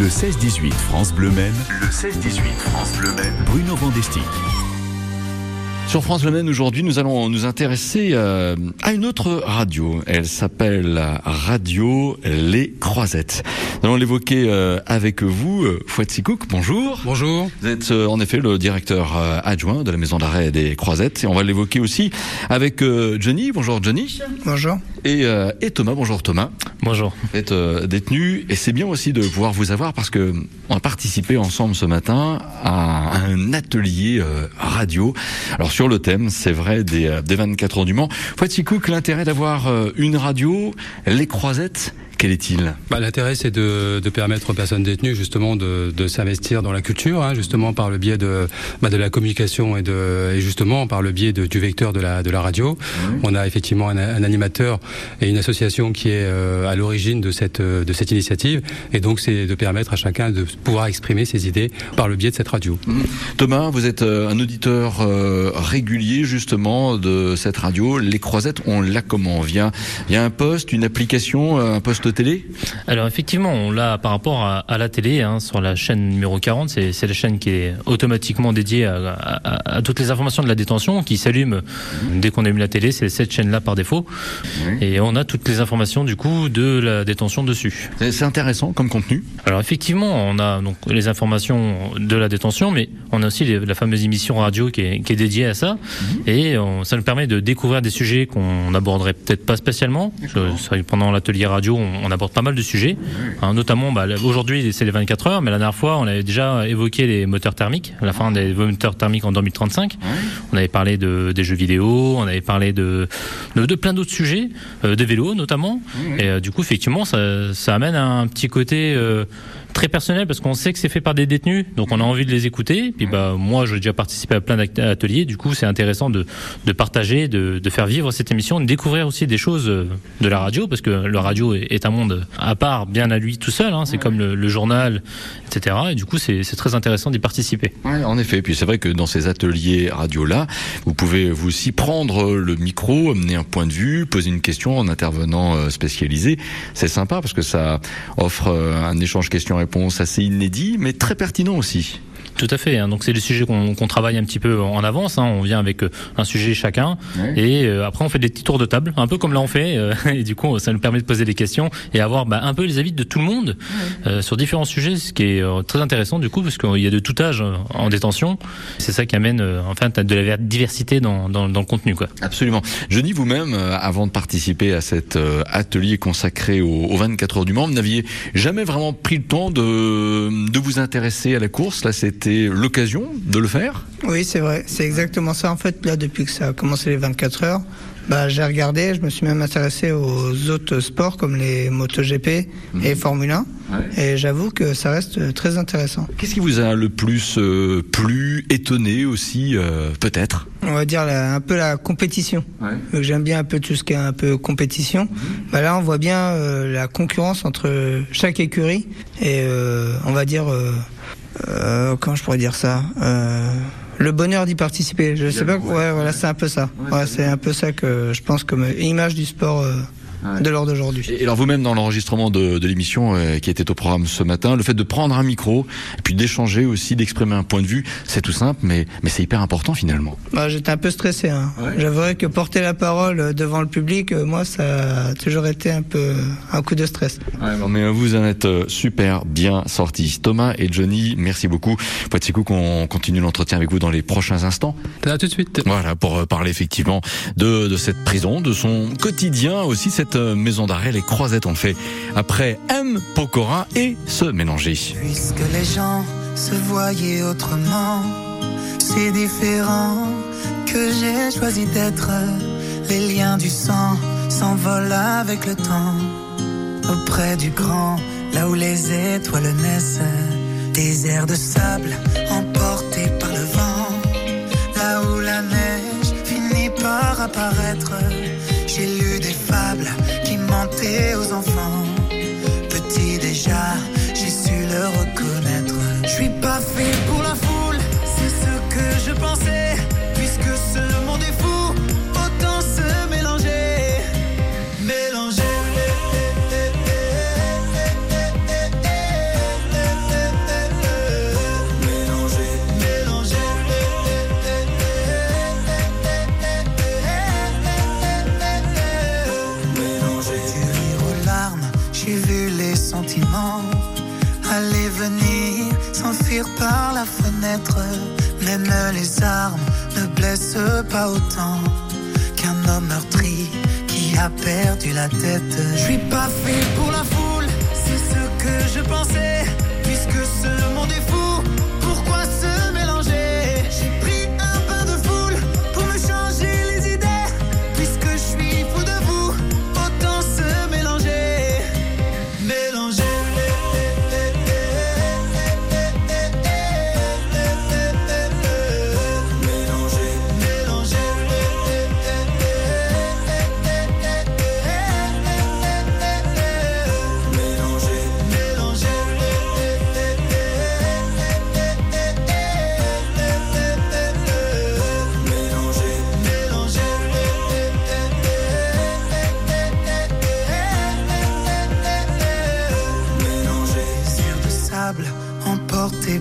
Le 16-18 France Bleu Maine. Le 16-18 France Bleu Maine. Bruno Vandesti. Sur France Le Maine, aujourd'hui, nous allons nous intéresser euh, à une autre radio. Elle s'appelle Radio Les Croisettes. Nous allons l'évoquer euh, avec vous. Euh, Fouette Sikouk, bonjour. Bonjour. Vous êtes en effet le directeur adjoint de la maison d'arrêt des Croisettes. Et on va l'évoquer aussi avec Johnny. Bonjour Johnny. Bonjour. Et, et Thomas. Bonjour Thomas. Bonjour. Vous êtes détenu et c'est bien aussi de pouvoir vous avoir parce que on a participé ensemble ce matin à un atelier radio. Alors sur le thème, c'est vrai, des, des 24 heures du Mans. Faut-il que l'intérêt d'avoir une radio, les croisettes, quel est-il? Bah, L'intérêt, c'est de, de, permettre aux personnes détenues justement de, de s'investir dans la culture, hein, justement par le biais de, bah, de la communication et, de, et justement par le biais de, du vecteur de la, de la radio. On a effectivement un, un, animateur et une association qui est euh, à l'origine de cette, de cette initiative. Et donc, c'est de permettre à chacun de pouvoir exprimer ses idées par le biais de cette radio. Mmh. Thomas, vous êtes euh, un auditeur euh, régulier justement de cette radio. Les croisettes, on l'a comment? Via, via un poste, une application, un poste télé? Alors effectivement, on l'a par rapport à, à la télé, hein, sur la chaîne numéro 40, c'est la chaîne qui est automatiquement dédiée à, à, à, toutes les informations de la détention, qui s'allume dès qu'on allume la télé, c'est cette chaîne-là par défaut. Oui. Et on a toutes les informations du coup de la détention dessus. C'est intéressant comme contenu Alors effectivement, on a donc les informations de la détention, mais on a aussi les, la fameuse émission radio qui est, qui est dédiée à ça. Mmh. Et on, ça nous permet de découvrir des sujets qu'on n'aborderait peut-être pas spécialement. Pendant l'atelier radio, on, on aborde pas mal de sujets, hein, notamment bah, aujourd'hui c'est les 24 heures, mais la dernière fois on avait déjà évoqué les moteurs thermiques, la fin des moteurs thermiques en 2035. On avait parlé de, des jeux vidéo, on avait parlé de, de, de plein d'autres sujets, euh, des vélos notamment. Et euh, du coup effectivement ça, ça amène un petit côté euh, très personnel parce qu'on sait que c'est fait par des détenus, donc on a envie de les écouter. Puis bah moi, j'ai déjà participé à plein d'ateliers, du coup c'est intéressant de, de partager, de, de, faire vivre cette émission, de découvrir aussi des choses de la radio parce que la radio est un monde à part, bien à lui tout seul. Hein, c'est comme le, le, journal, etc. Et du coup c'est très intéressant d'y participer. Ouais, en effet. Puis c'est vrai que dans ces ateliers radio là, vous pouvez vous aussi prendre le micro, amener un point de vue, poser une question en intervenant spécialisé. C'est sympa parce que ça offre un échange questions réponse assez inédit, mais très pertinent aussi. Tout à fait. Hein. Donc c'est le sujet qu'on qu travaille un petit peu en avance. Hein. On vient avec un sujet chacun oui. et euh, après on fait des petits tours de table, un peu comme là on fait. Euh, et du coup ça nous permet de poser des questions et avoir bah, un peu les avis de tout le monde oui. euh, sur différents sujets, ce qui est euh, très intéressant du coup parce qu'il y a de tout âge en détention. C'est ça qui amène euh, enfin de la diversité dans, dans, dans, le contenu quoi. Absolument. Je dis vous-même avant de participer à cet atelier consacré aux, aux 24 heures du Mans, vous n'aviez jamais vraiment pris le temps de, de vous intéresser à la course. Là c'était l'occasion de le faire? Oui, c'est vrai. C'est exactement ça. En fait, là, depuis que ça a commencé les 24 heures, bah, j'ai regardé, je me suis même intéressé aux autres sports comme les MotoGP mmh. et Formule 1. Ouais. Et j'avoue que ça reste très intéressant. Qu'est-ce qui vous a le plus euh, plu, étonné aussi, euh, peut-être? On va dire la, un peu la compétition. Ouais. J'aime bien un peu tout ce qui est un peu compétition. Mmh. Bah, là, on voit bien euh, la concurrence entre chaque écurie et euh, on va dire euh, comment je pourrais dire ça euh, le bonheur d'y participer. Je sais pas. Ouais, voilà, c'est un peu ça. Ouais, c'est un peu ça que je pense comme image du sport. Euh, de l'heure d'aujourd'hui. Et alors vous-même dans l'enregistrement de, de l'émission euh, qui était au programme ce matin, le fait de prendre un micro et puis d'échanger aussi, d'exprimer un point de vue, c'est tout simple, mais mais c'est hyper important finalement. Bah, j'étais un peu stressé. Hein. Ouais. J'avouerais que porter la parole devant le public, euh, moi, ça a toujours été un peu un coup de stress. Ouais, bon, mais vous en êtes euh, super bien sortis. Thomas et Johnny, merci beaucoup. Poitiers qu'on continue l'entretien avec vous dans les prochains instants. À tout de suite. Voilà pour parler effectivement de de cette prison, de son quotidien aussi cette maison d'arrêt, les croisettes ont fait après M. Pokora et se mélanger. Puisque les gens se voyaient autrement, c'est différent que j'ai choisi d'être. Les liens du sang s'envolent avec le temps. Auprès du grand, là où les étoiles naissent, des airs de sable emportés par le vent. Là où la neige finit par apparaître, j'ai lu des fables qui mentaient aux enfants. Petit déjà, j'ai su le reconnaître. Je suis pas fait pour la foule, c'est ce que je pensais. Par la fenêtre. Même les armes ne blessent pas autant qu'un homme meurtri qui a perdu la tête. Je suis pas fait pour la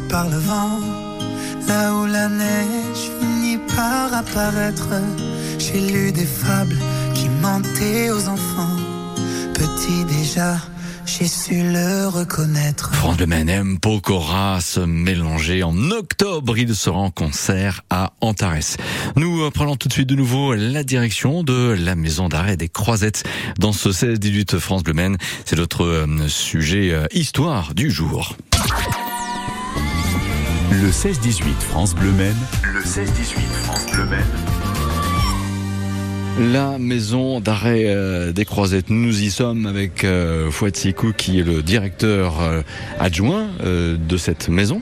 par le vent, là où la neige finit par apparaître. J'ai lu des fables qui mentaient aux enfants. Petit déjà, j'ai su le reconnaître. France de Pokora se mélanger en octobre. Il sera en concert à Antares. Nous prenons tout de suite de nouveau la direction de la maison d'arrêt des Croisettes dans ce 16-18 France Bleu. C'est notre euh, sujet euh, histoire du jour. Le 16-18 France Bleu Maine. Le 16-18 France Bleu Maine. La maison d'arrêt euh, des Croisettes. Nous y sommes avec euh, Fouad Sikou qui est le directeur euh, adjoint euh, de cette maison.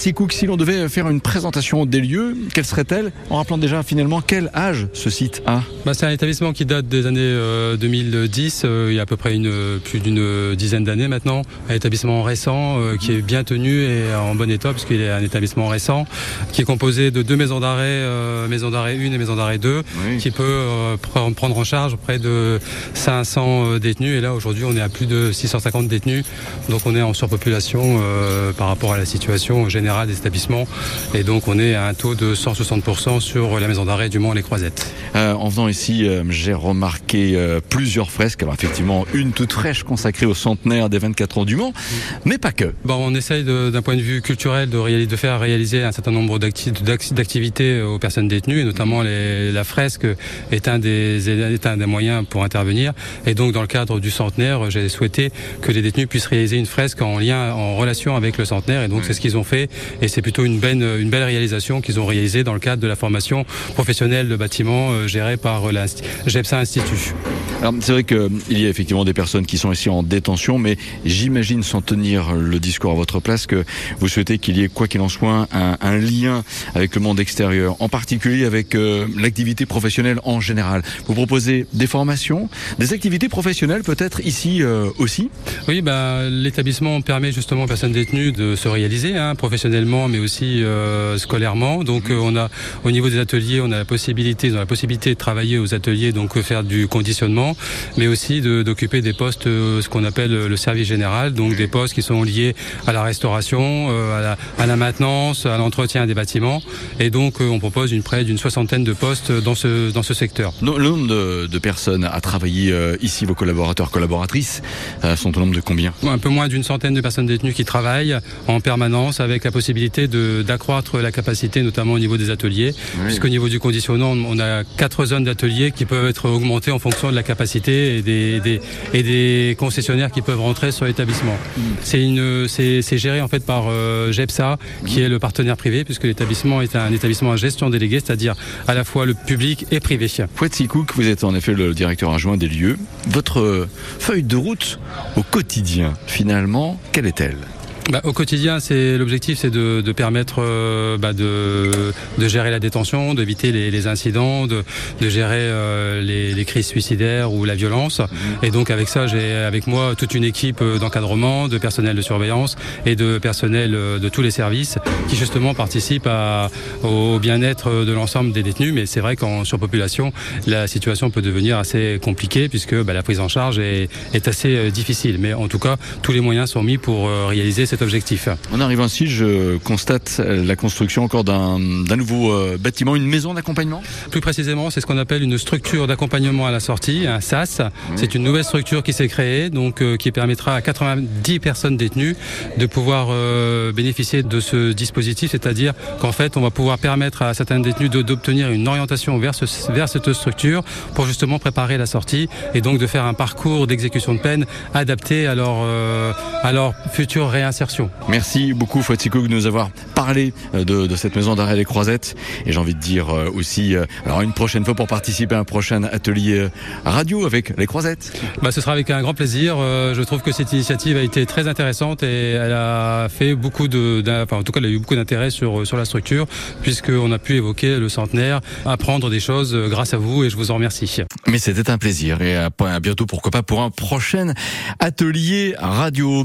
Sikou, si l'on devait faire une présentation des lieux, quelle serait-elle En rappelant déjà finalement quel âge ce site a bah, C'est un établissement qui date des années 2010, il y a à peu près une, plus d'une dizaine d'années maintenant. Un établissement récent qui est bien tenu et en bon état puisqu'il est un établissement récent qui est composé de deux maisons d'arrêt, maison d'arrêt 1 et maison d'arrêt 2, Oui. qui peut euh, pr- prendre en charge près de 500 euh, détenus. Et là, aujourd'hui, on est à plus de 650 détenus. Donc, on est en surpopulation euh, par rapport à la situation générale des établissements. Et donc, on est à un taux de 160% sur la maison d'arrêt du Mans-les Croisettes. Euh, en venant ici, euh, j'ai remarqué euh, plusieurs fresques. Alors effectivement, une toute fraîche consacrée au centenaire des 24 ans du Mans, mais pas que. Bon, on essaye d'un point de vue culturel de, réaliser, de faire réaliser un certain nombre d'acti- d'acti- d'activités aux personnes détenues, et notamment les- la fresque est un, des, est un des moyens pour intervenir. Et donc, dans le cadre du centenaire, j'ai souhaité que les détenus puissent réaliser une fresque en lien, en relation avec le centenaire. Et donc, c'est ce qu'ils ont fait. Et c'est plutôt une belle, une belle réalisation qu'ils ont réalisée dans le cadre de la formation professionnelle de bâtiment euh, gérée par euh, la GEPSA Institut. Alors c'est vrai qu'il y a effectivement des personnes qui sont ici en détention, mais j'imagine sans tenir le discours à votre place que vous souhaitez qu'il y ait quoi qu'il en soit un, un lien avec le monde extérieur, en particulier avec euh, l'activité professionnelle en général. Vous proposez des formations, des activités professionnelles peut-être ici euh, aussi? Oui, bah, l'établissement permet justement aux personnes détenues de se réaliser, hein, professionnellement, mais aussi euh, scolairement. Donc, euh, on a au niveau des ateliers, on a la possibilité, ils ont la possibilité de travailler aux ateliers, donc euh, faire du conditionnement, mais aussi de- d'occuper des postes, ce qu'on appelle le service général, donc des postes qui sont liés à la restauration, à, la, à la maintenance, à l'entretien des bâtiments. Et donc, on propose une près d'une soixantaine de postes dans ce dans ce secteur. Le nombre de, de personnes à travailler ici, vos collaborateurs, collaboratrices, sont au nombre de combien? Un peu moins d'une centaine de personnes détenues qui travaillent en permanence avec la possibilité d'accroître la capacité, notamment au niveau des ateliers. Puisqu'au niveau du conditionnement, on a quatre zones d'ateliers qui peuvent être augmentées en fonction de la capacité et des, des- et des concessionnaires qui peuvent rentrer sur l'établissement. C'est une, c'est géré en fait par euh, GEPSA, qui est le partenaire privé, puisque l'établissement est un établissement à gestion déléguée, c'est-à-dire à la fois le public et privé. Fouad Sikouk, vous êtes en effet le directeur adjoint des lieux. Votre feuille de route au quotidien, finalement, quelle est-elle? Bah, au quotidien, c'est l'objectif, c'est de, de permettre euh, bah, de, de gérer la détention, d'éviter les, les incidents, de, de gérer euh, les, les crises suicidaires ou la violence. Et donc avec ça, j'ai avec moi toute une équipe euh, d'encadrement, de personnel de surveillance et de personnel euh, de tous les services qui justement participent à, au bien-être de l'ensemble des détenus. Mais c'est vrai qu'en surpopulation, la situation peut devenir assez compliquée puisque bah, la prise en charge est, est assez difficile. Mais en tout cas, tous les moyens sont mis pour réaliser cet objectif. On arrive ainsi, je constate la construction encore d'un nouveau bâtiment, une maison d'accompagnement Plus précisément, c'est ce qu'on appelle une structure d'accompagnement à la sortie, un SAS. C'est une nouvelle structure qui s'est créée, donc qui permettra à 90 personnes détenues de pouvoir bénéficier de ce dispositif, c'est-à-dire qu'en fait, on va pouvoir permettre à certains détenus d'obtenir une orientation vers, vers cette structure pour justement préparer la sortie et donc de faire un parcours d'exécution de peine adapté à leur, euh, à leur future réinsertion. Merci beaucoup Fatiko de nous avoir parlé euh, de, de cette maison d'arrêt des Croisettes et j'ai envie de dire euh, aussi alors une prochaine fois pour participer à un prochain atelier radio avec les Croisettes. Bah, ce sera avec un grand plaisir. je trouve que cette initiative a été très intéressante et elle a fait beaucoup de, enfin, en tout cas elle a eu beaucoup d'intérêt sur, sur la structure puisqu'on a pu évoquer le centenaire, apprendre des choses grâce à vous et je vous en remercie. Mais c'était un plaisir et à bientôt pourquoi pas pour un prochain atelier radio.